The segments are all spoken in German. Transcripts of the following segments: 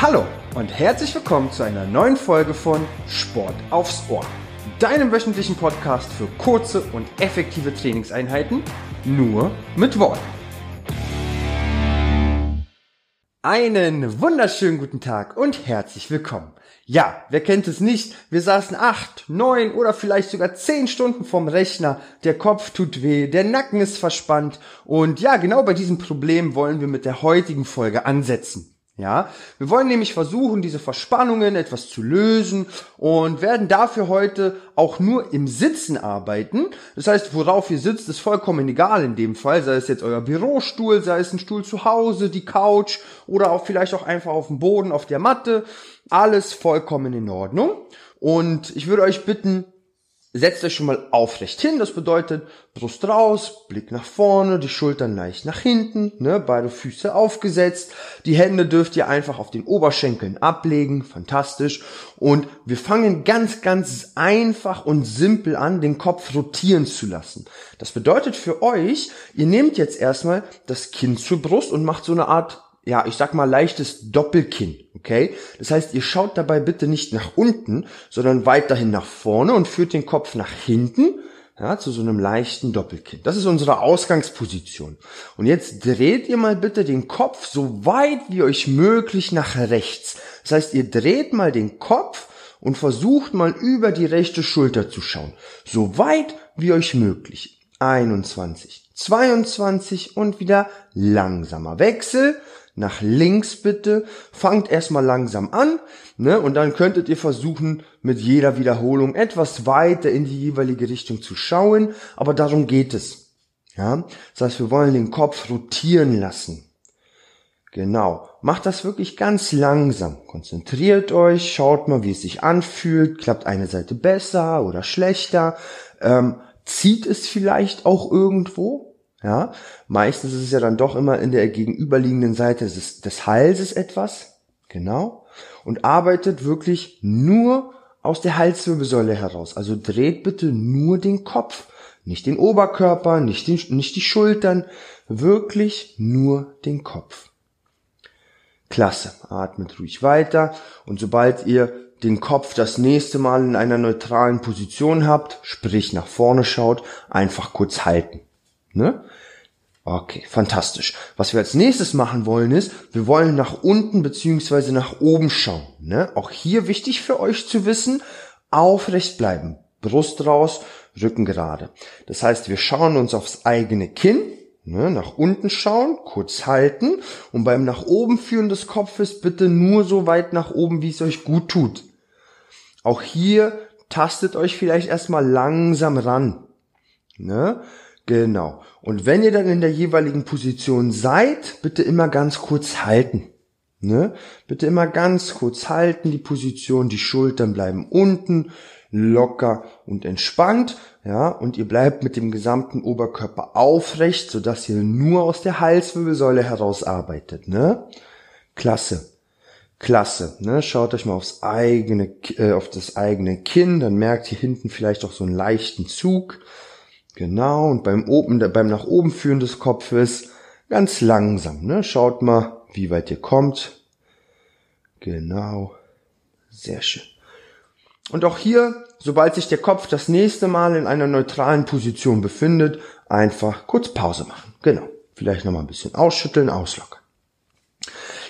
Hallo und herzlich willkommen zu einer neuen Folge von Sport aufs Ohr, deinem wöchentlichen Podcast für kurze und effektive Trainingseinheiten, nur mit Worten. Einen wunderschönen guten Tag und herzlich willkommen. Ja, wer kennt es nicht? Wir saßen acht, neun oder vielleicht sogar zehn Stunden vorm Rechner. Der Kopf tut weh, der Nacken ist verspannt. Und ja, genau bei diesem Problem wollen wir mit der heutigen Folge ansetzen. Ja, wir wollen nämlich versuchen, diese Verspannungen etwas zu lösen und werden dafür heute auch nur im Sitzen arbeiten. Das heißt, worauf ihr sitzt, ist vollkommen egal in dem Fall, sei es jetzt euer Bürostuhl, sei es ein Stuhl zu Hause, die Couch oder auch vielleicht auch einfach auf dem Boden, auf der Matte. Alles vollkommen in Ordnung. Und ich würde euch bitten, Setzt euch schon mal aufrecht hin, das bedeutet Brust raus, Blick nach vorne, die Schultern leicht nach hinten, ne, beide Füße aufgesetzt. Die Hände dürft ihr einfach auf den Oberschenkeln ablegen, fantastisch. Und wir fangen ganz, ganz einfach und simpel an, den Kopf rotieren zu lassen. Das bedeutet für euch, ihr nehmt jetzt erstmal das Kinn zur Brust und macht so eine Art ja, ich sag mal leichtes Doppelkinn, okay? Das heißt, ihr schaut dabei bitte nicht nach unten, sondern weiterhin nach vorne und führt den Kopf nach hinten, ja, zu so einem leichten Doppelkinn. Das ist unsere Ausgangsposition. Und jetzt dreht ihr mal bitte den Kopf so weit wie euch möglich nach rechts. Das heißt, ihr dreht mal den Kopf und versucht mal über die rechte Schulter zu schauen. So weit wie euch möglich. 21, 22 und wieder langsamer Wechsel nach links bitte. Fangt erstmal langsam an, ne? Und dann könntet ihr versuchen, mit jeder Wiederholung etwas weiter in die jeweilige Richtung zu schauen. Aber darum geht es. Ja? Das heißt, wir wollen den Kopf rotieren lassen. Genau. Macht das wirklich ganz langsam. Konzentriert euch, schaut mal, wie es sich anfühlt. Klappt eine Seite besser oder schlechter? Ähm, zieht es vielleicht auch irgendwo? Ja, meistens ist es ja dann doch immer in der gegenüberliegenden Seite des, des Halses etwas. Genau. Und arbeitet wirklich nur aus der Halswirbelsäule heraus. Also dreht bitte nur den Kopf. Nicht den Oberkörper, nicht, den, nicht die Schultern. Wirklich nur den Kopf. Klasse. Atmet ruhig weiter. Und sobald ihr den Kopf das nächste Mal in einer neutralen Position habt, sprich nach vorne schaut, einfach kurz halten. Ne? Okay, fantastisch. Was wir als nächstes machen wollen ist, wir wollen nach unten beziehungsweise nach oben schauen. Ne? Auch hier wichtig für euch zu wissen, aufrecht bleiben. Brust raus, Rücken gerade. Das heißt, wir schauen uns aufs eigene Kinn, ne, nach unten schauen, kurz halten und beim nach oben führen des Kopfes bitte nur so weit nach oben, wie es euch gut tut. Auch hier tastet euch vielleicht erstmal langsam ran. Ne? Genau. Und wenn ihr dann in der jeweiligen Position seid, bitte immer ganz kurz halten. Ne? Bitte immer ganz kurz halten die Position, die Schultern bleiben unten, locker und entspannt, ja, und ihr bleibt mit dem gesamten Oberkörper aufrecht, sodass ihr nur aus der Halswirbelsäule heraus arbeitet, ne? Klasse. Klasse, ne? Schaut euch mal aufs eigene, äh, auf das eigene Kinn, dann merkt ihr hinten vielleicht auch so einen leichten Zug. Genau, und beim oben, beim nach oben führen des Kopfes ganz langsam, ne? Schaut mal, wie weit ihr kommt. Genau. Sehr schön. Und auch hier, sobald sich der Kopf das nächste Mal in einer neutralen Position befindet, einfach kurz Pause machen. Genau. Vielleicht nochmal ein bisschen ausschütteln, auslockern.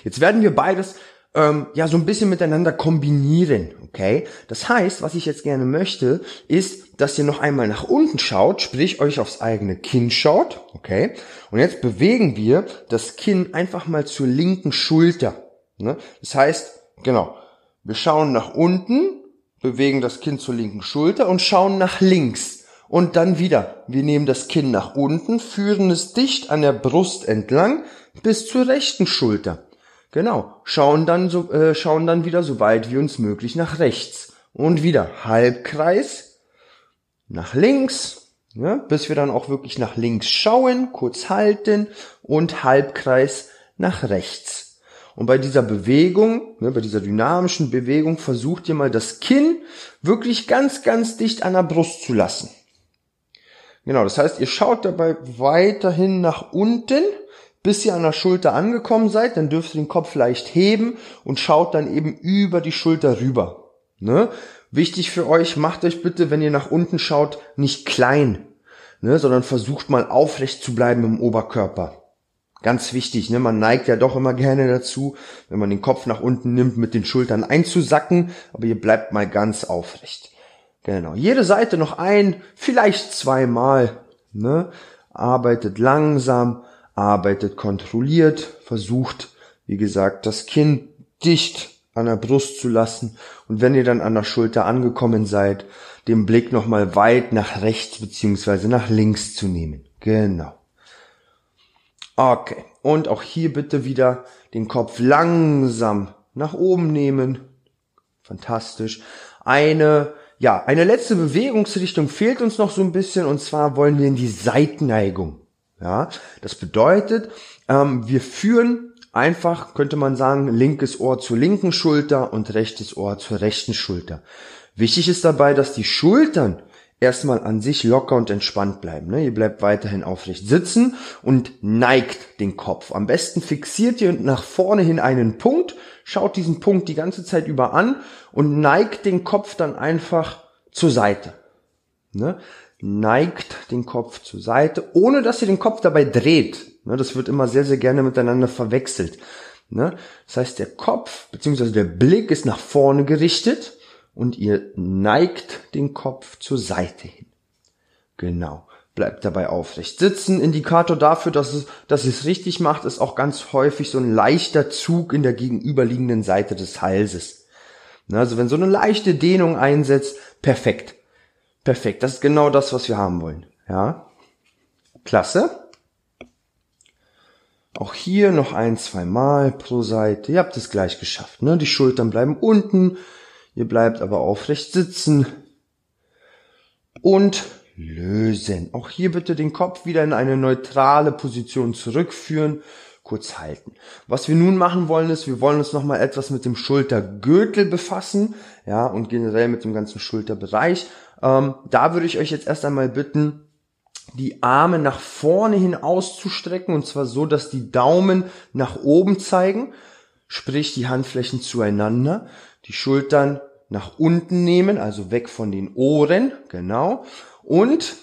Jetzt werden wir beides ähm, ja so ein bisschen miteinander kombinieren, okay? Das heißt, was ich jetzt gerne möchte, ist, dass ihr noch einmal nach unten schaut, sprich euch aufs eigene Kinn schaut, okay? Und jetzt bewegen wir das Kinn einfach mal zur linken Schulter. Ne? Das heißt, genau, wir schauen nach unten, bewegen das Kinn zur linken Schulter und schauen nach links. Und dann wieder, wir nehmen das Kinn nach unten, führen es dicht an der Brust entlang bis zur rechten Schulter. Genau, schauen dann, so, äh, schauen dann wieder so weit wie uns möglich nach rechts. Und wieder Halbkreis nach links, ja, bis wir dann auch wirklich nach links schauen, kurz halten und Halbkreis nach rechts. Und bei dieser Bewegung, ne, bei dieser dynamischen Bewegung, versucht ihr mal das Kinn wirklich ganz, ganz dicht an der Brust zu lassen. Genau, das heißt, ihr schaut dabei weiterhin nach unten, bis ihr an der Schulter angekommen seid, dann dürft ihr den Kopf leicht heben und schaut dann eben über die Schulter rüber. Ne? Wichtig für euch, macht euch bitte, wenn ihr nach unten schaut, nicht klein, ne, sondern versucht mal aufrecht zu bleiben im Oberkörper. Ganz wichtig, ne? man neigt ja doch immer gerne dazu, wenn man den Kopf nach unten nimmt, mit den Schultern einzusacken, aber ihr bleibt mal ganz aufrecht. Genau. Jede Seite noch ein, vielleicht zweimal. Ne? Arbeitet langsam, arbeitet kontrolliert, versucht, wie gesagt, das Kinn dicht an der Brust zu lassen und wenn ihr dann an der Schulter angekommen seid, den Blick nochmal weit nach rechts beziehungsweise nach links zu nehmen. Genau. Okay. Und auch hier bitte wieder den Kopf langsam nach oben nehmen. Fantastisch. Eine, ja, eine letzte Bewegungsrichtung fehlt uns noch so ein bisschen und zwar wollen wir in die Seitenneigung. Ja, das bedeutet, ähm, wir führen einfach, könnte man sagen, linkes Ohr zur linken Schulter und rechtes Ohr zur rechten Schulter. Wichtig ist dabei, dass die Schultern erstmal an sich locker und entspannt bleiben. Ne? Ihr bleibt weiterhin aufrecht sitzen und neigt den Kopf. Am besten fixiert ihr nach vorne hin einen Punkt, schaut diesen Punkt die ganze Zeit über an und neigt den Kopf dann einfach zur Seite. Ne? Neigt den Kopf zur Seite, ohne dass ihr den Kopf dabei dreht. Ne? Das wird immer sehr, sehr gerne miteinander verwechselt. Ne? Das heißt, der Kopf bzw. der Blick ist nach vorne gerichtet und ihr neigt den Kopf zur Seite hin. Genau. Bleibt dabei aufrecht sitzen. Indikator dafür, dass es, dass es richtig macht, ist auch ganz häufig so ein leichter Zug in der gegenüberliegenden Seite des Halses. Also wenn so eine leichte Dehnung einsetzt, perfekt. Perfekt. Das ist genau das, was wir haben wollen. Ja. Klasse. Auch hier noch ein, zwei Mal pro Seite. Ihr habt es gleich geschafft. Ne? Die Schultern bleiben unten, Ihr bleibt aber aufrecht sitzen und lösen. Auch hier bitte den Kopf wieder in eine neutrale Position zurückführen, kurz halten. Was wir nun machen wollen ist, wir wollen uns nochmal etwas mit dem Schultergürtel befassen, ja, und generell mit dem ganzen Schulterbereich. Ähm, da würde ich euch jetzt erst einmal bitten, die Arme nach vorne hin auszustrecken und zwar so, dass die Daumen nach oben zeigen, sprich die Handflächen zueinander, die Schultern nach unten nehmen, also weg von den Ohren, genau. Und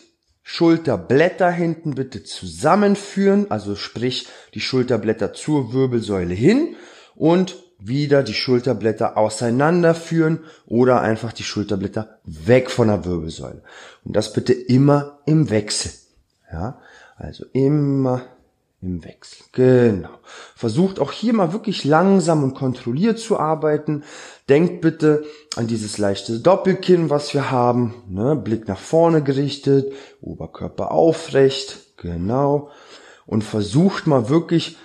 Schulterblätter hinten bitte zusammenführen, also sprich die Schulterblätter zur Wirbelsäule hin und wieder die Schulterblätter auseinanderführen oder einfach die Schulterblätter weg von der Wirbelsäule. Und das bitte immer im Wechsel. Ja, also immer im Wechsel. Genau. Versucht auch hier mal wirklich langsam und kontrolliert zu arbeiten. Denkt bitte an dieses leichte Doppelkinn, was wir haben. Ne? Blick nach vorne gerichtet, Oberkörper aufrecht. Genau. Und versucht mal wirklich,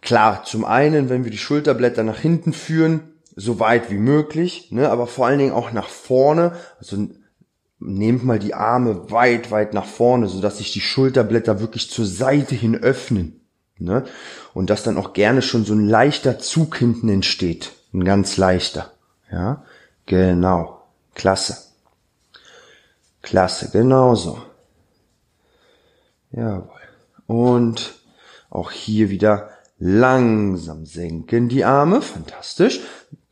klar, zum einen, wenn wir die Schulterblätter nach hinten führen, so weit wie möglich, ne? aber vor allen Dingen auch nach vorne. Also nehmt mal die Arme weit, weit nach vorne, so dass sich die Schulterblätter wirklich zur Seite hin öffnen. Ne? Und dass dann auch gerne schon so ein leichter Zug hinten entsteht. Ein ganz leichter. Ja, genau. Klasse. Klasse, genauso. Jawohl. Und auch hier wieder langsam senken die Arme. Fantastisch.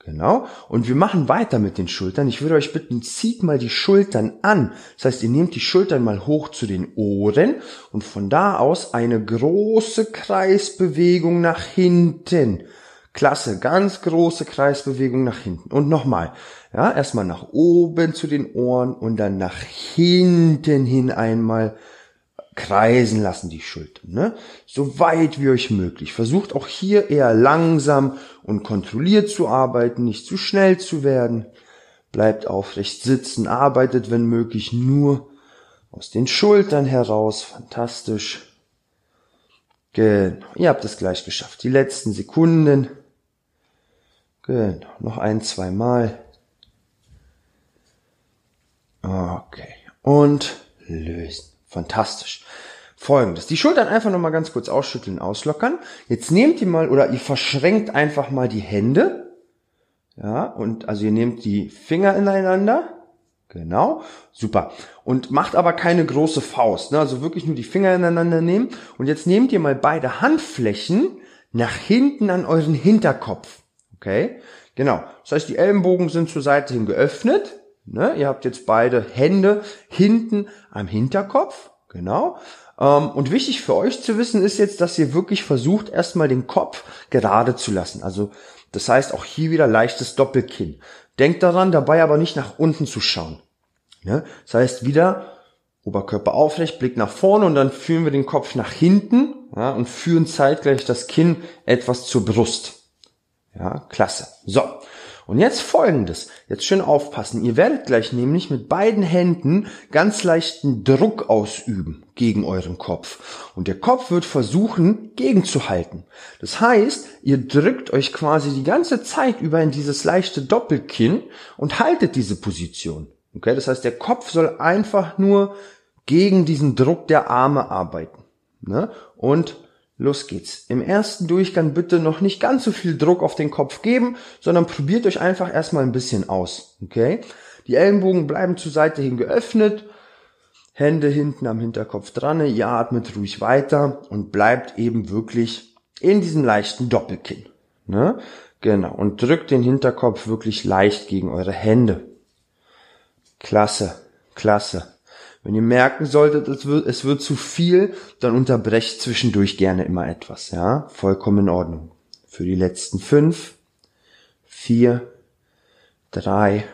Genau. Und wir machen weiter mit den Schultern. Ich würde euch bitten, zieht mal die Schultern an. Das heißt, ihr nehmt die Schultern mal hoch zu den Ohren und von da aus eine große Kreisbewegung nach hinten. Klasse, ganz große Kreisbewegung nach hinten. Und nochmal. Ja, erstmal nach oben zu den Ohren und dann nach hinten hin einmal kreisen lassen die Schultern, ne? So weit wie euch möglich. Versucht auch hier eher langsam und kontrolliert zu arbeiten, nicht zu schnell zu werden. Bleibt aufrecht sitzen, arbeitet wenn möglich nur aus den Schultern heraus. Fantastisch. Genau. Ihr habt es gleich geschafft. Die letzten Sekunden. Genau. Noch ein, zwei Mal. Okay. Und lösen. Fantastisch. Folgendes. Die Schultern einfach nochmal ganz kurz ausschütteln, auslockern. Jetzt nehmt ihr mal oder ihr verschränkt einfach mal die Hände. Ja, und also ihr nehmt die Finger ineinander. Genau, super. Und macht aber keine große Faust, ne? also wirklich nur die Finger ineinander nehmen. Und jetzt nehmt ihr mal beide Handflächen nach hinten an euren Hinterkopf. Okay, genau. Das heißt, die Ellenbogen sind zur Seite hin geöffnet. Ne? Ihr habt jetzt beide Hände hinten am Hinterkopf. Genau. Ähm, und wichtig für euch zu wissen ist jetzt, dass ihr wirklich versucht, erstmal den Kopf gerade zu lassen. Also das heißt auch hier wieder leichtes Doppelkinn. Denkt daran, dabei aber nicht nach unten zu schauen. Ja? Das heißt wieder Oberkörper aufrecht, Blick nach vorne und dann führen wir den Kopf nach hinten ja, und führen zeitgleich das Kinn etwas zur Brust. Ja, klasse. So. Und jetzt folgendes. Jetzt schön aufpassen. Ihr werdet gleich nämlich mit beiden Händen ganz leichten Druck ausüben gegen euren Kopf. Und der Kopf wird versuchen, gegenzuhalten. Das heißt, ihr drückt euch quasi die ganze Zeit über in dieses leichte Doppelkinn und haltet diese Position. Okay, das heißt, der Kopf soll einfach nur gegen diesen Druck der Arme arbeiten. Ne? Und Los geht's. Im ersten Durchgang bitte noch nicht ganz so viel Druck auf den Kopf geben, sondern probiert euch einfach erstmal ein bisschen aus. Okay? Die Ellenbogen bleiben zur Seite hin geöffnet, Hände hinten am Hinterkopf dran, ihr atmet ruhig weiter und bleibt eben wirklich in diesem leichten Doppelkinn. Ne? Genau. Und drückt den Hinterkopf wirklich leicht gegen eure Hände. Klasse, klasse. Wenn ihr merken solltet, es wird, es wird zu viel, dann unterbrecht zwischendurch gerne immer etwas, ja? Vollkommen in Ordnung. Für die letzten fünf, vier, drei,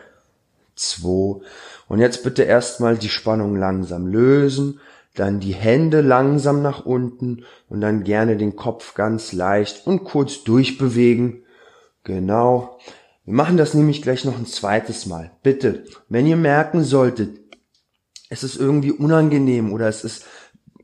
zwei. Und jetzt bitte erstmal die Spannung langsam lösen, dann die Hände langsam nach unten und dann gerne den Kopf ganz leicht und kurz durchbewegen. Genau. Wir machen das nämlich gleich noch ein zweites Mal. Bitte, wenn ihr merken solltet, es ist irgendwie unangenehm oder es ist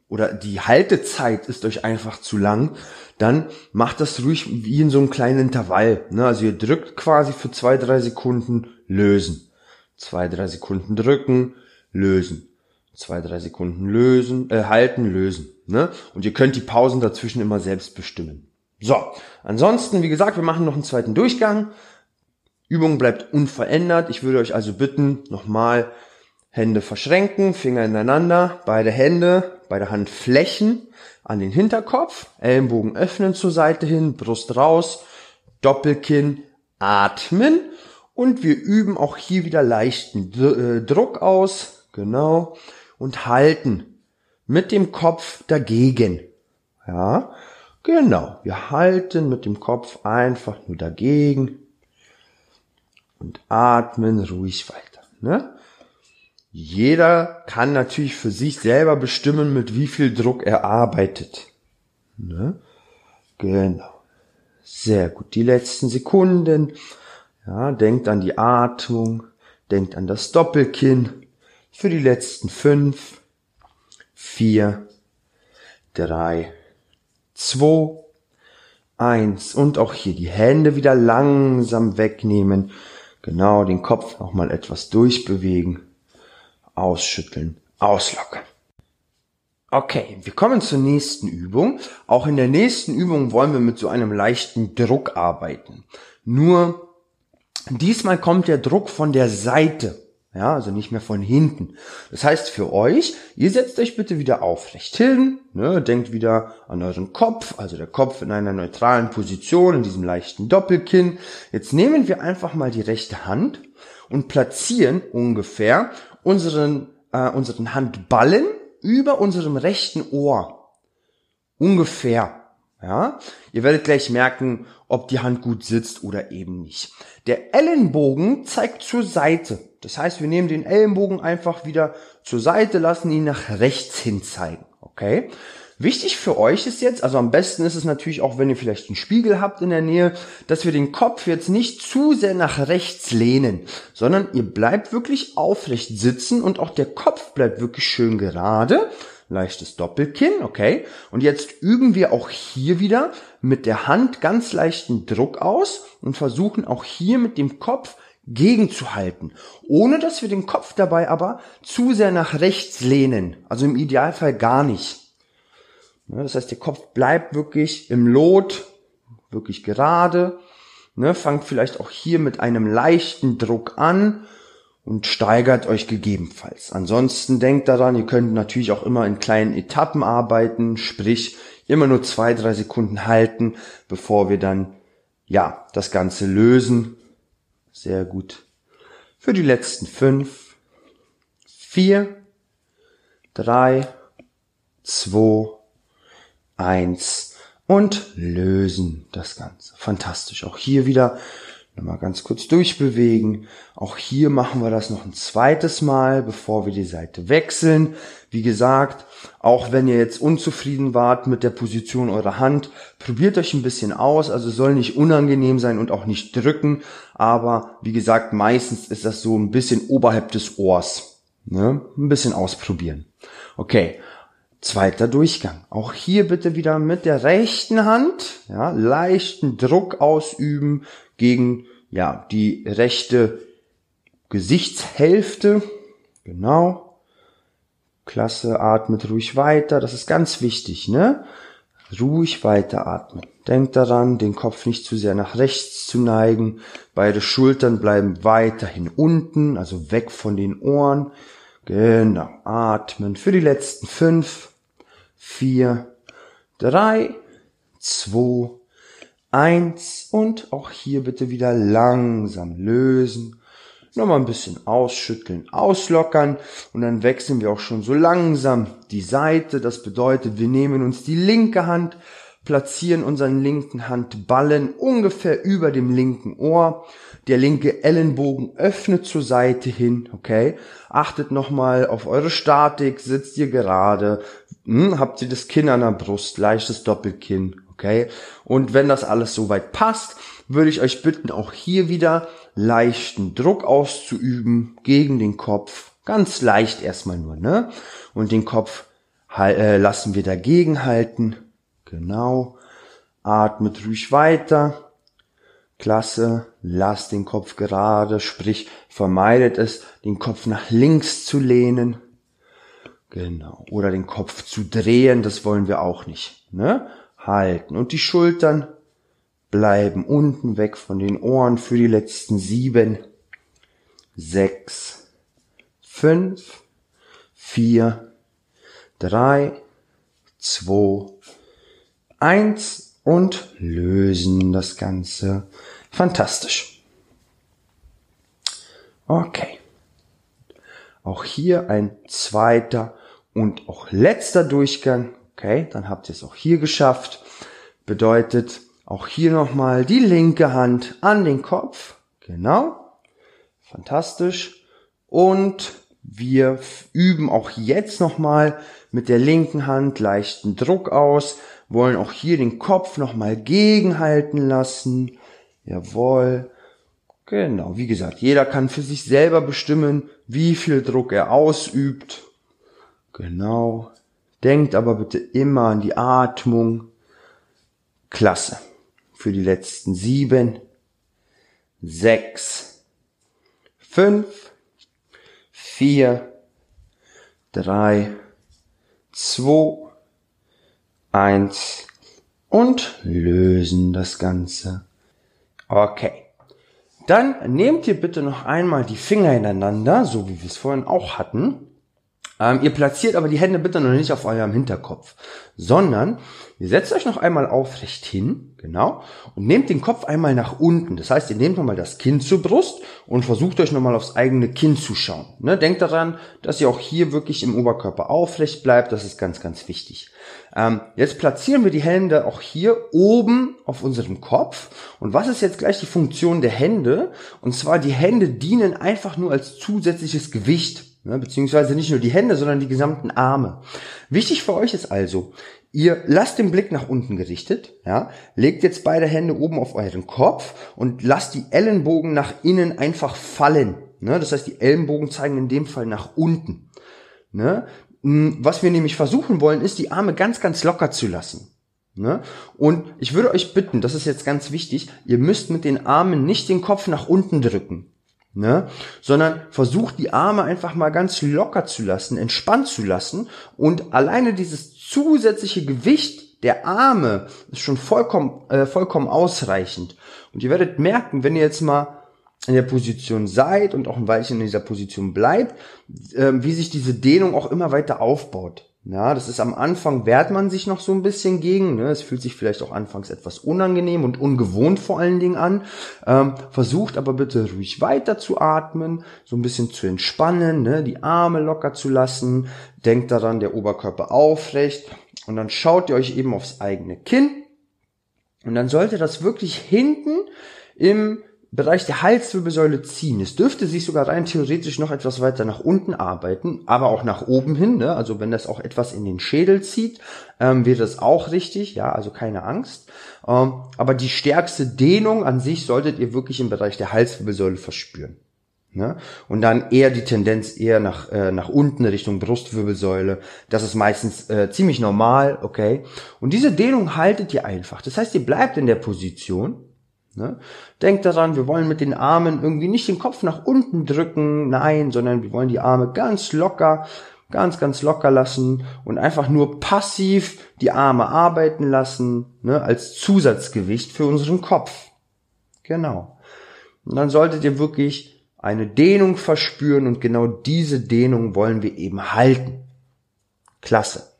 oder die Haltezeit ist euch einfach zu lang, dann macht das ruhig wie in so einem kleinen Intervall. Ne? Also ihr drückt quasi für zwei, drei Sekunden lösen. Zwei, drei Sekunden drücken, lösen. Zwei, drei Sekunden lösen, äh, halten, lösen. Ne? Und ihr könnt die Pausen dazwischen immer selbst bestimmen. So, ansonsten, wie gesagt, wir machen noch einen zweiten Durchgang. Übung bleibt unverändert. Ich würde euch also bitten, nochmal Hände verschränken, Finger ineinander, beide Hände, beide Handflächen an den Hinterkopf, Ellenbogen öffnen zur Seite hin, Brust raus, Doppelkinn, atmen und wir üben auch hier wieder leichten äh, Druck aus, genau, und halten mit dem Kopf dagegen. Ja, genau, wir halten mit dem Kopf einfach nur dagegen und atmen ruhig weiter. Ne? Jeder kann natürlich für sich selber bestimmen, mit wie viel Druck er arbeitet. Ne? Genau. Sehr gut. Die letzten Sekunden. Ja, denkt an die Atmung, denkt an das Doppelkinn. Für die letzten fünf, vier, drei, zwei, eins. Und auch hier die Hände wieder langsam wegnehmen. Genau, den Kopf nochmal etwas durchbewegen ausschütteln, auslockern. Okay, wir kommen zur nächsten Übung. Auch in der nächsten Übung wollen wir mit so einem leichten Druck arbeiten. Nur diesmal kommt der Druck von der Seite. Ja, also nicht mehr von hinten. Das heißt für euch, ihr setzt euch bitte wieder aufrecht hin, ne, denkt wieder an euren Kopf, also der Kopf in einer neutralen Position, in diesem leichten Doppelkinn. Jetzt nehmen wir einfach mal die rechte Hand und platzieren ungefähr unseren, äh, unseren Handballen über unserem rechten Ohr. Ungefähr. Ja, ihr werdet gleich merken, ob die Hand gut sitzt oder eben nicht. Der Ellenbogen zeigt zur Seite. Das heißt, wir nehmen den Ellenbogen einfach wieder zur Seite, lassen ihn nach rechts hin zeigen. Okay? Wichtig für euch ist jetzt, also am besten ist es natürlich auch, wenn ihr vielleicht einen Spiegel habt in der Nähe, dass wir den Kopf jetzt nicht zu sehr nach rechts lehnen, sondern ihr bleibt wirklich aufrecht sitzen und auch der Kopf bleibt wirklich schön gerade. Leichtes Doppelkinn, okay. Und jetzt üben wir auch hier wieder mit der Hand ganz leichten Druck aus und versuchen auch hier mit dem Kopf gegenzuhalten, ohne dass wir den Kopf dabei aber zu sehr nach rechts lehnen. Also im Idealfall gar nicht. Ne, das heißt, der Kopf bleibt wirklich im Lot, wirklich gerade. Ne, fangt vielleicht auch hier mit einem leichten Druck an und steigert euch gegebenenfalls. Ansonsten denkt daran, ihr könnt natürlich auch immer in kleinen Etappen arbeiten, sprich immer nur zwei, drei Sekunden halten, bevor wir dann, ja, das Ganze lösen. Sehr gut. Für die letzten fünf, vier, drei, zwei, eins und lösen das Ganze. Fantastisch. Auch hier wieder nochmal ganz kurz durchbewegen. Auch hier machen wir das noch ein zweites Mal, bevor wir die Seite wechseln. Wie gesagt, auch wenn ihr jetzt unzufrieden wart mit der Position eurer Hand, probiert euch ein bisschen aus. Also soll nicht unangenehm sein und auch nicht drücken. Aber wie gesagt, meistens ist das so ein bisschen oberhalb des Ohrs. Ne? Ein bisschen ausprobieren. Okay. Zweiter Durchgang. Auch hier bitte wieder mit der rechten Hand, ja, leichten Druck ausüben gegen, ja, die rechte Gesichtshälfte. Genau. Klasse, atmet ruhig weiter. Das ist ganz wichtig, ne? Ruhig weiteratmen. Denkt daran, den Kopf nicht zu sehr nach rechts zu neigen. Beide Schultern bleiben weiterhin unten, also weg von den Ohren. Genau, atmen. Für die letzten fünf, vier, drei, zwei, eins und auch hier bitte wieder langsam lösen nochmal ein bisschen ausschütteln, auslockern und dann wechseln wir auch schon so langsam die Seite. Das bedeutet, wir nehmen uns die linke Hand, platzieren unseren linken Handballen ungefähr über dem linken Ohr. Der linke Ellenbogen öffnet zur Seite hin, okay? Achtet nochmal auf eure Statik, sitzt ihr gerade, hm, habt ihr das Kinn an der Brust, leichtes Doppelkinn, okay? Und wenn das alles soweit passt, würde ich euch bitten, auch hier wieder leichten Druck auszuüben gegen den Kopf. Ganz leicht erstmal nur, ne? Und den Kopf äh, lassen wir dagegen halten. Genau. Atmet ruhig weiter. Klasse. Lasst den Kopf gerade, sprich vermeidet es, den Kopf nach links zu lehnen. Genau. Oder den Kopf zu drehen, das wollen wir auch nicht. Ne? Halten. Und die Schultern bleiben unten weg von den Ohren für die letzten sieben, sechs, fünf, vier, drei, zwei, eins und lösen das Ganze. Fantastisch. Okay. Auch hier ein zweiter und auch letzter Durchgang. Okay, dann habt ihr es auch hier geschafft. Bedeutet, auch hier nochmal die linke Hand an den Kopf. Genau. Fantastisch. Und wir üben auch jetzt nochmal mit der linken Hand leichten Druck aus. Wollen auch hier den Kopf nochmal gegenhalten lassen. Jawohl. Genau, wie gesagt, jeder kann für sich selber bestimmen, wie viel Druck er ausübt. Genau. Denkt aber bitte immer an die Atmung. Klasse für die letzten sieben, sechs, fünf, vier, drei, zwei, eins und lösen das Ganze. Okay. Dann nehmt ihr bitte noch einmal die Finger ineinander, so wie wir es vorhin auch hatten. Ähm, ihr platziert aber die Hände bitte noch nicht auf eurem Hinterkopf, sondern ihr setzt euch noch einmal aufrecht hin, genau, und nehmt den Kopf einmal nach unten. Das heißt, ihr nehmt nochmal das Kinn zur Brust und versucht euch nochmal aufs eigene Kinn zu schauen. Ne? Denkt daran, dass ihr auch hier wirklich im Oberkörper aufrecht bleibt. Das ist ganz, ganz wichtig. Ähm, jetzt platzieren wir die Hände auch hier oben auf unserem Kopf. Und was ist jetzt gleich die Funktion der Hände? Und zwar, die Hände dienen einfach nur als zusätzliches Gewicht beziehungsweise nicht nur die Hände, sondern die gesamten Arme. Wichtig für euch ist also, ihr lasst den Blick nach unten gerichtet, ja, legt jetzt beide Hände oben auf euren Kopf und lasst die Ellenbogen nach innen einfach fallen. Ne? Das heißt, die Ellenbogen zeigen in dem Fall nach unten. Ne? Hm, was wir nämlich versuchen wollen, ist, die Arme ganz, ganz locker zu lassen. Ne? Und ich würde euch bitten, das ist jetzt ganz wichtig, ihr müsst mit den Armen nicht den Kopf nach unten drücken ne? sondern versucht die Arme einfach mal ganz locker zu lassen, entspannt zu lassen und alleine dieses zusätzliche Gewicht der Arme ist schon vollkommen, äh, vollkommen ausreichend. Und ihr werdet merken, wenn ihr jetzt mal in der Position seid und auch ein Weilchen in dieser Position bleibt, äh, wie sich diese Dehnung auch immer weiter aufbaut. Ja, das ist am Anfang wehrt man sich noch so ein bisschen gegen. Ne? Es fühlt sich vielleicht auch anfangs etwas unangenehm und ungewohnt vor allen Dingen an. Ähm, versucht aber bitte ruhig weiter zu atmen, so ein bisschen zu entspannen, ne? die Arme locker zu lassen. Denkt daran, der Oberkörper aufrecht. Und dann schaut ihr euch eben aufs eigene Kinn. Und dann sollte das wirklich hinten im Bereich der Halswirbelsäule ziehen. Es dürfte sich sogar rein theoretisch noch etwas weiter nach unten arbeiten, aber auch nach oben hin. Ne? Also wenn das auch etwas in den Schädel zieht, ähm, wäre das auch richtig. Ja, also keine Angst. Ähm, aber die stärkste Dehnung an sich solltet ihr wirklich im Bereich der Halswirbelsäule verspüren. Ne? Und dann eher die Tendenz eher nach, äh, nach unten Richtung Brustwirbelsäule. Das ist meistens äh, ziemlich normal, okay. Und diese Dehnung haltet ihr einfach. Das heißt, ihr bleibt in der Position Ne? Denkt daran, wir wollen mit den Armen irgendwie nicht den Kopf nach unten drücken, nein, sondern wir wollen die Arme ganz locker, ganz, ganz locker lassen und einfach nur passiv die Arme arbeiten lassen, ne, als Zusatzgewicht für unseren Kopf. Genau. Und dann solltet ihr wirklich eine Dehnung verspüren und genau diese Dehnung wollen wir eben halten. Klasse.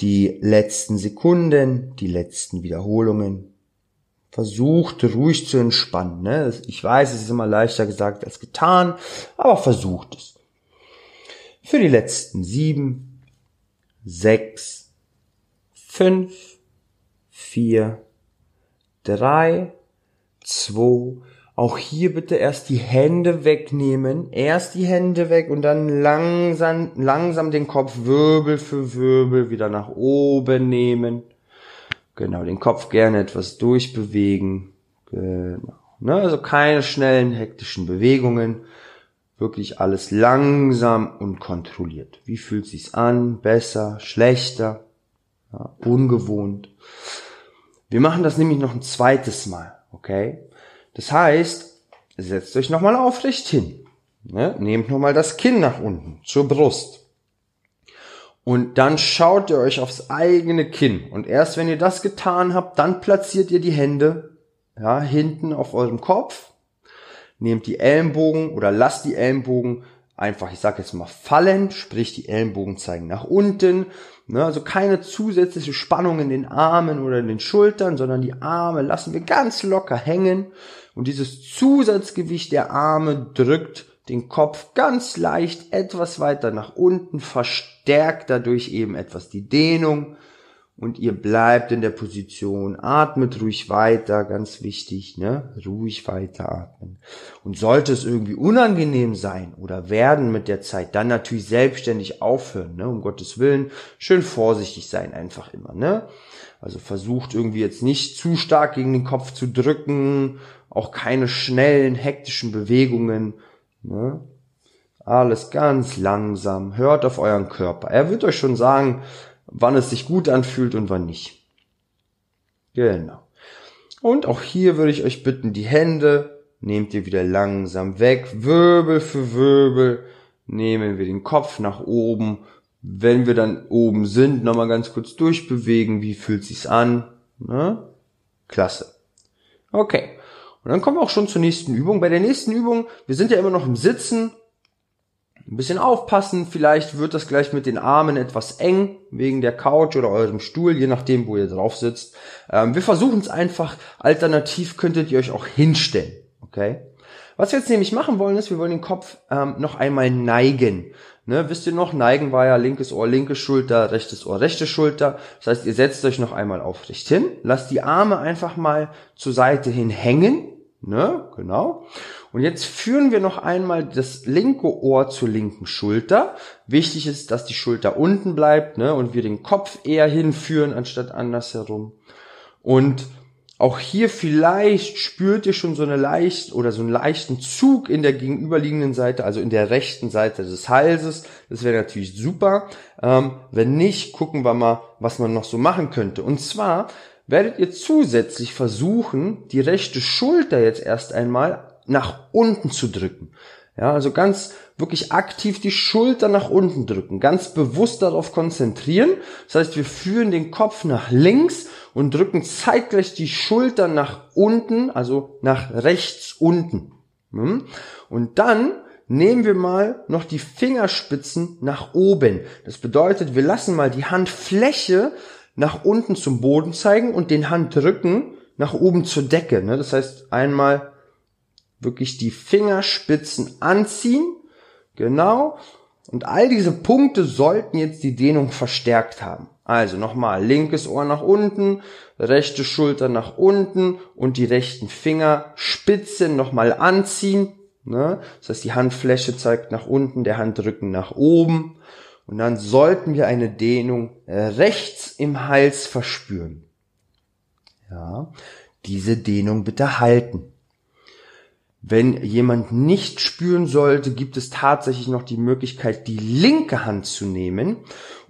Die letzten Sekunden, die letzten Wiederholungen, versucht ruhig zu entspannen. Ne? Ich weiß, es ist immer leichter gesagt als getan, aber versucht es. Für die letzten sieben, sechs, fünf, vier, drei, zwei, auch hier bitte erst die Hände wegnehmen, erst die Hände weg und dann langsam, langsam den Kopf Wirbel für Wirbel wieder nach oben nehmen. Genau, den Kopf gerne etwas durchbewegen. Genau. Ne, also keine schnellen, hektischen Bewegungen. Wirklich alles langsam und kontrolliert. Wie fühlt sich's an? Besser, schlechter, ja, ungewohnt. Wir machen das nämlich noch ein zweites Mal, okay? Das heißt, setzt euch nochmal aufrecht hin. Ne? Nehmt nochmal das Kinn nach unten zur Brust. Und dann schaut ihr euch aufs eigene Kinn. Und erst wenn ihr das getan habt, dann platziert ihr die Hände ja, hinten auf eurem Kopf. Nehmt die Ellenbogen oder lasst die Ellenbogen einfach, ich sage jetzt mal, fallen, sprich die Ellenbogen zeigen nach unten. Ne, also keine zusätzliche Spannung in den Armen oder in den Schultern, sondern die Arme lassen wir ganz locker hängen. Und dieses Zusatzgewicht der Arme drückt den Kopf ganz leicht etwas weiter nach unten, verstärkt dadurch eben etwas die Dehnung und ihr bleibt in der Position, atmet ruhig weiter, ganz wichtig, ne? Ruhig weiter atmen. Und sollte es irgendwie unangenehm sein oder werden mit der Zeit, dann natürlich selbstständig aufhören, ne? Um Gottes Willen, schön vorsichtig sein einfach immer, ne? Also versucht irgendwie jetzt nicht zu stark gegen den Kopf zu drücken, auch keine schnellen, hektischen Bewegungen, Ne? Alles ganz langsam. Hört auf euren Körper. Er wird euch schon sagen, wann es sich gut anfühlt und wann nicht. Genau. Und auch hier würde ich euch bitten, die Hände nehmt ihr wieder langsam weg. Wirbel für Wirbel nehmen wir den Kopf nach oben. Wenn wir dann oben sind, nochmal ganz kurz durchbewegen. Wie fühlt sich's an? Ne? Klasse. Okay. Und dann kommen wir auch schon zur nächsten Übung. Bei der nächsten Übung, wir sind ja immer noch im Sitzen. Ein bisschen aufpassen, vielleicht wird das gleich mit den Armen etwas eng, wegen der Couch oder eurem Stuhl, je nachdem, wo ihr drauf sitzt. Ähm, wir versuchen es einfach, alternativ könntet ihr euch auch hinstellen, okay? Was wir jetzt nämlich machen wollen, ist, wir wollen den Kopf ähm, noch einmal neigen. Ne, wisst ihr noch, neigen war ja linkes Ohr, linke Schulter, rechtes Ohr, rechte Schulter. Das heißt, ihr setzt euch noch einmal aufrecht hin, lasst die Arme einfach mal zur Seite hin hängen, Ne, genau. Und jetzt führen wir noch einmal das linke Ohr zur linken Schulter. Wichtig ist, dass die Schulter unten bleibt, ne, und wir den Kopf eher hinführen anstatt andersherum. Und auch hier vielleicht spürt ihr schon so eine leicht oder so einen leichten Zug in der gegenüberliegenden Seite, also in der rechten Seite des Halses. Das wäre natürlich super. Ähm, wenn nicht, gucken wir mal, was man noch so machen könnte. Und zwar werdet ihr zusätzlich versuchen, die rechte Schulter jetzt erst einmal nach unten zu drücken. Ja, also ganz wirklich aktiv die Schulter nach unten drücken, ganz bewusst darauf konzentrieren. Das heißt, wir führen den Kopf nach links und drücken zeitgleich die Schulter nach unten, also nach rechts unten. Hm? Und dann nehmen wir mal noch die Fingerspitzen nach oben. Das bedeutet, wir lassen mal die Handfläche nach unten zum Boden zeigen und den Handrücken nach oben zur Decke. Ne? Das heißt, einmal wirklich die Fingerspitzen anziehen. Genau. Und all diese Punkte sollten jetzt die Dehnung verstärkt haben. Also nochmal, linkes Ohr nach unten, rechte Schulter nach unten und die rechten Fingerspitzen nochmal anziehen. Ne? Das heißt, die Handfläche zeigt nach unten, der Handrücken nach oben. Und dann sollten wir eine Dehnung rechts im Hals verspüren. Ja, diese Dehnung bitte halten. Wenn jemand nicht spüren sollte, gibt es tatsächlich noch die Möglichkeit, die linke Hand zu nehmen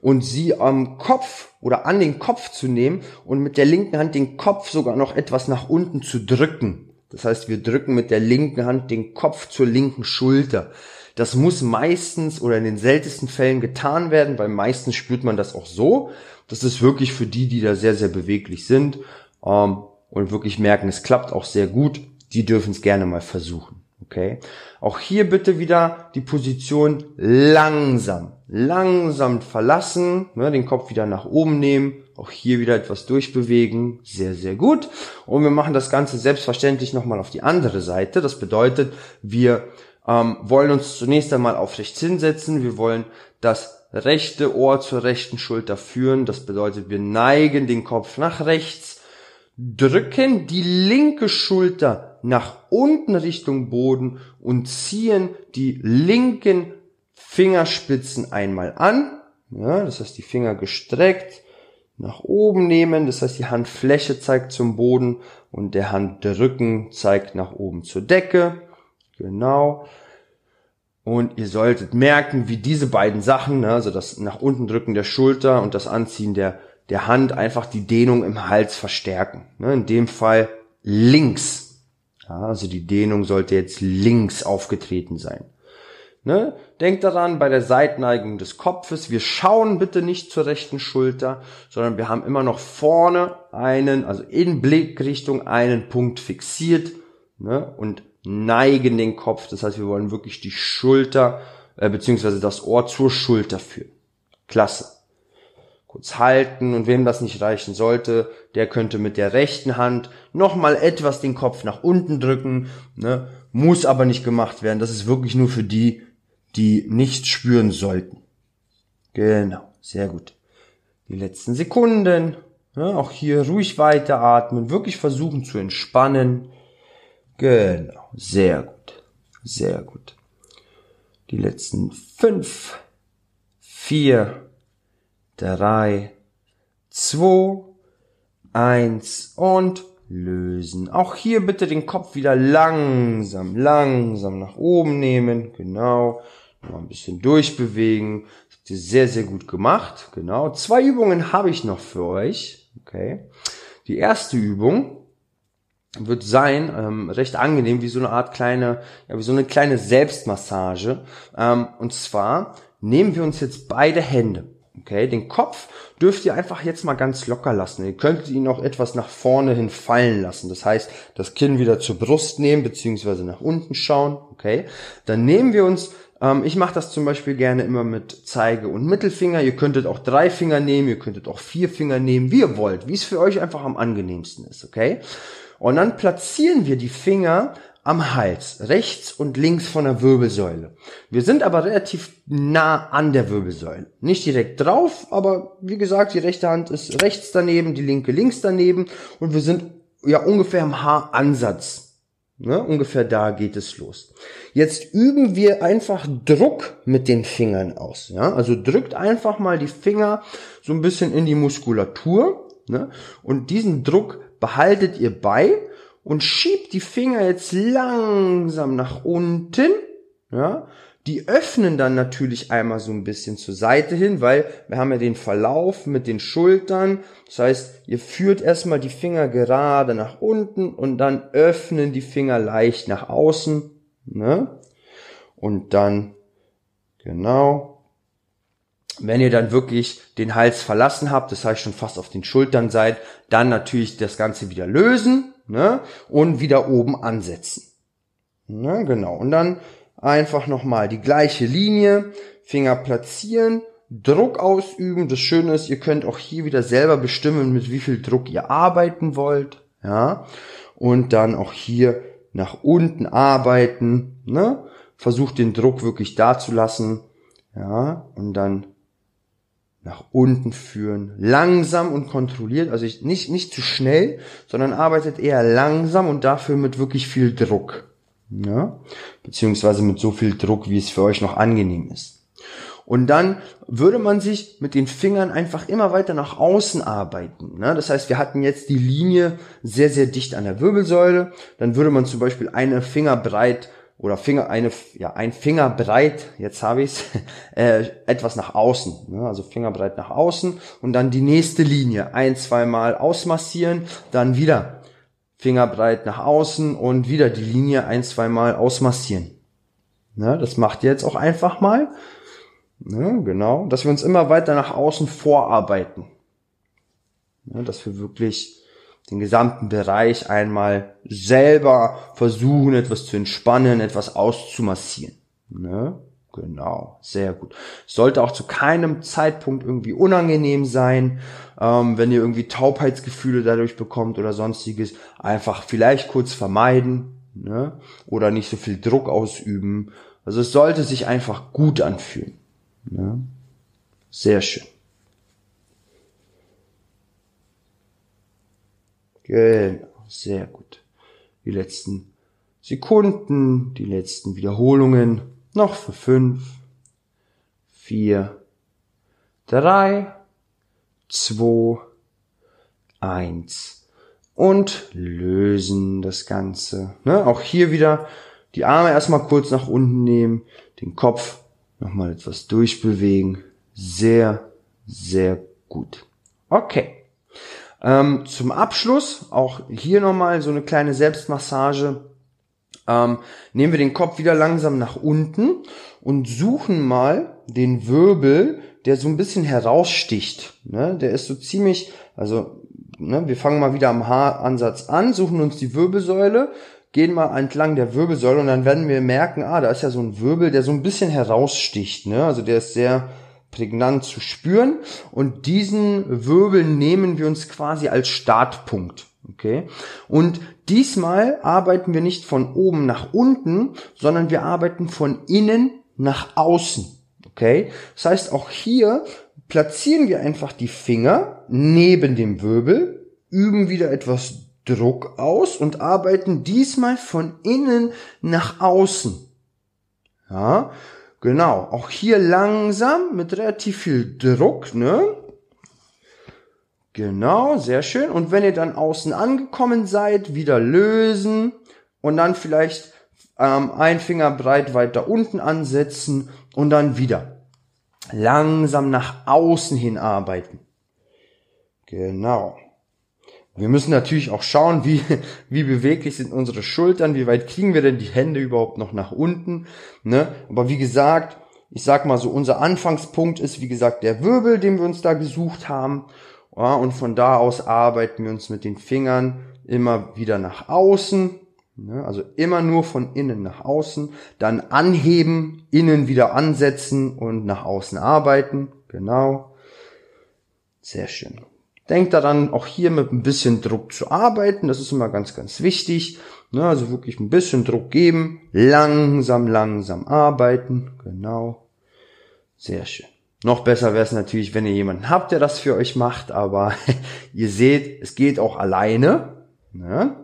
und sie am Kopf oder an den Kopf zu nehmen und mit der linken Hand den Kopf sogar noch etwas nach unten zu drücken. Das heißt, wir drücken mit der linken Hand den Kopf zur linken Schulter. Das muss meistens oder in den seltensten Fällen getan werden, weil meistens spürt man das auch so. Das ist wirklich für die, die da sehr, sehr beweglich sind ähm, und wirklich merken, es klappt auch sehr gut die dürfen es gerne mal versuchen. Okay? Auch hier bitte wieder die Position langsam, langsam verlassen, ne, den Kopf wieder nach oben nehmen, auch hier wieder etwas durchbewegen, sehr, sehr gut. Und wir machen das Ganze selbstverständlich nochmal auf die andere Seite. Das bedeutet, wir ähm, wollen uns zunächst einmal aufrecht hinsetzen, wir wollen das rechte Ohr zur rechten Schulter führen. Das bedeutet, wir neigen den Kopf nach rechts, drücken die linke Schulter nach unten Richtung Boden und ziehen die linken Fingerspitzen einmal an. Ja, das heißt, die Finger gestreckt nach oben nehmen. Das heißt, die Handfläche zeigt zum Boden und der Handrücken zeigt nach oben zur Decke. Genau. Und ihr solltet merken, wie diese beiden Sachen, ne, also das nach unten drücken der Schulter und das Anziehen der, der Hand, einfach die Dehnung im Hals verstärken. Ne, in dem Fall links ja, also die Dehnung sollte jetzt links aufgetreten sein. Ne? Denkt daran, bei der Seitneigung des Kopfes, wir schauen bitte nicht zur rechten Schulter, sondern wir haben immer noch vorne einen, also in Blickrichtung einen Punkt fixiert ne? und neigen den Kopf. Das heißt, wir wollen wirklich die Schulter äh, beziehungsweise das Ohr zur Schulter führen. Klasse kurz halten und wem das nicht reichen sollte, der könnte mit der rechten Hand nochmal etwas den Kopf nach unten drücken, ne? muss aber nicht gemacht werden. Das ist wirklich nur für die, die nichts spüren sollten. Genau, sehr gut. Die letzten Sekunden, ne? auch hier ruhig weiteratmen, wirklich versuchen zu entspannen. Genau, sehr gut, sehr gut. Die letzten fünf, vier, drei, zwei, eins und lösen. Auch hier bitte den Kopf wieder langsam, langsam nach oben nehmen. Genau. Mal ein bisschen durchbewegen. Habt ihr sehr, sehr gut gemacht. Genau. Zwei Übungen habe ich noch für euch. Okay. Die erste Übung wird sein, ähm, recht angenehm, wie so eine Art kleine, ja, wie so eine kleine Selbstmassage. Ähm, und zwar nehmen wir uns jetzt beide Hände Okay, den Kopf dürft ihr einfach jetzt mal ganz locker lassen. Ihr könnt ihn auch etwas nach vorne hin fallen lassen. Das heißt, das Kinn wieder zur Brust nehmen, beziehungsweise nach unten schauen. Okay, dann nehmen wir uns, ähm, ich mache das zum Beispiel gerne immer mit Zeige und Mittelfinger. Ihr könntet auch drei Finger nehmen, ihr könntet auch vier Finger nehmen, wie ihr wollt, wie es für euch einfach am angenehmsten ist. Okay, und dann platzieren wir die Finger am Hals, rechts und links von der Wirbelsäule. Wir sind aber relativ nah an der Wirbelsäule. Nicht direkt drauf, aber wie gesagt, die rechte Hand ist rechts daneben, die linke links daneben und wir sind ja ungefähr am Haaransatz. Ne? Ungefähr da geht es los. Jetzt üben wir einfach Druck mit den Fingern aus. Ja? Also drückt einfach mal die Finger so ein bisschen in die Muskulatur ne? und diesen Druck behaltet ihr bei und schiebt die Finger jetzt langsam nach unten, ja, die öffnen dann natürlich einmal so ein bisschen zur Seite hin, weil wir haben ja den Verlauf mit den Schultern. Das heißt, ihr führt erstmal die Finger gerade nach unten und dann öffnen die Finger leicht nach außen. Ne? Und dann, genau. Wenn ihr dann wirklich den Hals verlassen habt, das heißt schon fast auf den Schultern seid, dann natürlich das Ganze wieder lösen ne? und wieder oben ansetzen. Na, genau. Und dann einfach nochmal die gleiche Linie, Finger platzieren, Druck ausüben. Das Schöne ist, ihr könnt auch hier wieder selber bestimmen, mit wie viel Druck ihr arbeiten wollt. Ja. Und dann auch hier nach unten arbeiten. Ne? Versucht den Druck wirklich da zu lassen. Ja. Und dann nach unten führen. Langsam und kontrolliert. Also nicht, nicht zu schnell, sondern arbeitet eher langsam und dafür mit wirklich viel Druck. Ja? Beziehungsweise mit so viel Druck, wie es für euch noch angenehm ist. Und dann würde man sich mit den Fingern einfach immer weiter nach außen arbeiten. Ne? Das heißt, wir hatten jetzt die Linie sehr, sehr dicht an der Wirbelsäule. Dann würde man zum Beispiel eine Finger breit oder Finger, eine, ja, ein Finger breit, jetzt habe ich's, äh, etwas nach außen. Ne? Also Finger breit nach außen und dann die nächste Linie ein, zweimal ausmassieren, dann wieder Finger breit nach außen und wieder die Linie ein, zweimal ausmassieren. Ne? Das macht ihr jetzt auch einfach mal. Ne, genau, dass wir uns immer weiter nach außen vorarbeiten. Ne, dass wir wirklich den gesamten Bereich einmal selber versuchen, etwas zu entspannen, etwas auszumassieren. Ne? Genau, sehr gut. Sollte auch zu keinem Zeitpunkt irgendwie unangenehm sein, ähm, wenn ihr irgendwie Taubheitsgefühle dadurch bekommt oder sonstiges. Einfach vielleicht kurz vermeiden ne? oder nicht so viel Druck ausüben. Also es sollte sich einfach gut anfühlen. Ja. Sehr schön. Genau, sehr gut. Die letzten Sekunden, die letzten Wiederholungen. Noch für fünf, vier, drei, zwei, eins. Und lösen das Ganze. Ne? Auch hier wieder die Arme erstmal kurz nach unten nehmen, den Kopf nochmal etwas durchbewegen. Sehr, sehr gut. Okay. Ähm, zum Abschluss auch hier nochmal so eine kleine Selbstmassage. Ähm, nehmen wir den Kopf wieder langsam nach unten und suchen mal den Wirbel, der so ein bisschen heraussticht. Ne? Der ist so ziemlich, also ne, wir fangen mal wieder am Haaransatz an, suchen uns die Wirbelsäule, gehen mal entlang der Wirbelsäule und dann werden wir merken, ah, da ist ja so ein Wirbel, der so ein bisschen heraussticht, ne? Also der ist sehr prägnant zu spüren und diesen Wirbel nehmen wir uns quasi als Startpunkt. Okay? Und diesmal arbeiten wir nicht von oben nach unten, sondern wir arbeiten von innen nach außen. Okay? Das heißt, auch hier platzieren wir einfach die Finger neben dem Wirbel, üben wieder etwas Druck aus und arbeiten diesmal von innen nach außen. Ja, genau. Auch hier langsam mit relativ viel Druck, ne? Genau, sehr schön. Und wenn ihr dann außen angekommen seid, wieder lösen und dann vielleicht ähm, ein Finger breit weiter unten ansetzen und dann wieder langsam nach außen hin arbeiten. Genau. Wir müssen natürlich auch schauen, wie, wie beweglich sind unsere Schultern, wie weit kriegen wir denn die Hände überhaupt noch nach unten. Ne? Aber wie gesagt, ich sag mal so, unser Anfangspunkt ist, wie gesagt, der Wirbel, den wir uns da gesucht haben. Ja, und von da aus arbeiten wir uns mit den Fingern immer wieder nach außen. Ne? Also immer nur von innen nach außen. Dann anheben, innen wieder ansetzen und nach außen arbeiten. Genau. Sehr schön. Denkt daran, auch hier mit ein bisschen Druck zu arbeiten. Das ist immer ganz, ganz wichtig. Ne, also wirklich ein bisschen Druck geben. Langsam, langsam arbeiten. Genau. Sehr schön. Noch besser wäre es natürlich, wenn ihr jemanden habt, der das für euch macht. Aber ihr seht, es geht auch alleine. Ne?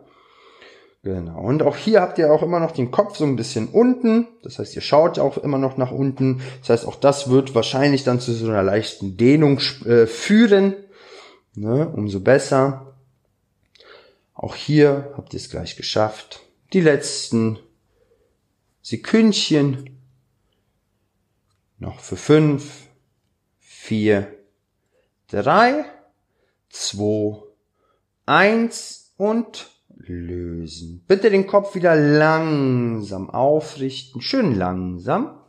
Genau. Und auch hier habt ihr auch immer noch den Kopf so ein bisschen unten. Das heißt, ihr schaut auch immer noch nach unten. Das heißt, auch das wird wahrscheinlich dann zu so einer leichten Dehnung äh, führen. Ne? Umso besser. Auch hier habt ihr es gleich geschafft. Die letzten Sekündchen. Noch für fünf, vier, drei, zwei, eins und lösen. Bitte den Kopf wieder langsam aufrichten. Schön langsam.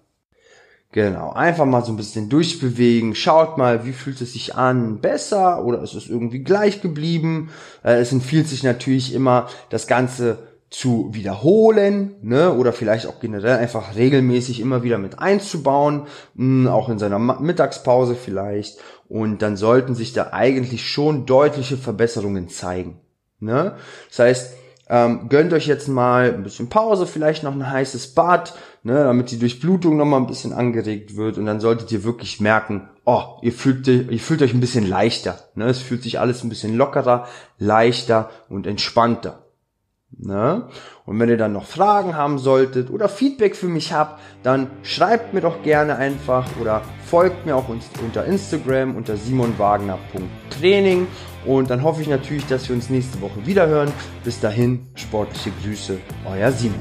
Genau, einfach mal so ein bisschen durchbewegen. Schaut mal, wie fühlt es sich an? Besser oder ist es irgendwie gleich geblieben? Äh, es empfiehlt sich natürlich immer, das Ganze zu wiederholen, ne, oder vielleicht auch generell einfach regelmäßig immer wieder mit einzubauen, hm, auch in seiner Mittagspause vielleicht. Und dann sollten sich da eigentlich schon deutliche Verbesserungen zeigen. Ne? Das heißt, ähm, gönnt euch jetzt mal ein bisschen Pause, vielleicht noch ein heißes Bad, ne, damit die Durchblutung noch mal ein bisschen angeregt wird und dann solltet ihr wirklich merken, oh, ihr fühlt, ihr fühlt euch ein bisschen leichter, ne, es fühlt sich alles ein bisschen lockerer, leichter und entspannter. Ne? Und wenn ihr dann noch Fragen haben solltet oder Feedback für mich habt, dann schreibt mir doch gerne einfach oder folgt mir auch unter Instagram unter simonwagner.training und dann hoffe ich natürlich, dass wir uns nächste Woche wieder hören. Bis dahin, sportliche Grüße, euer Simon.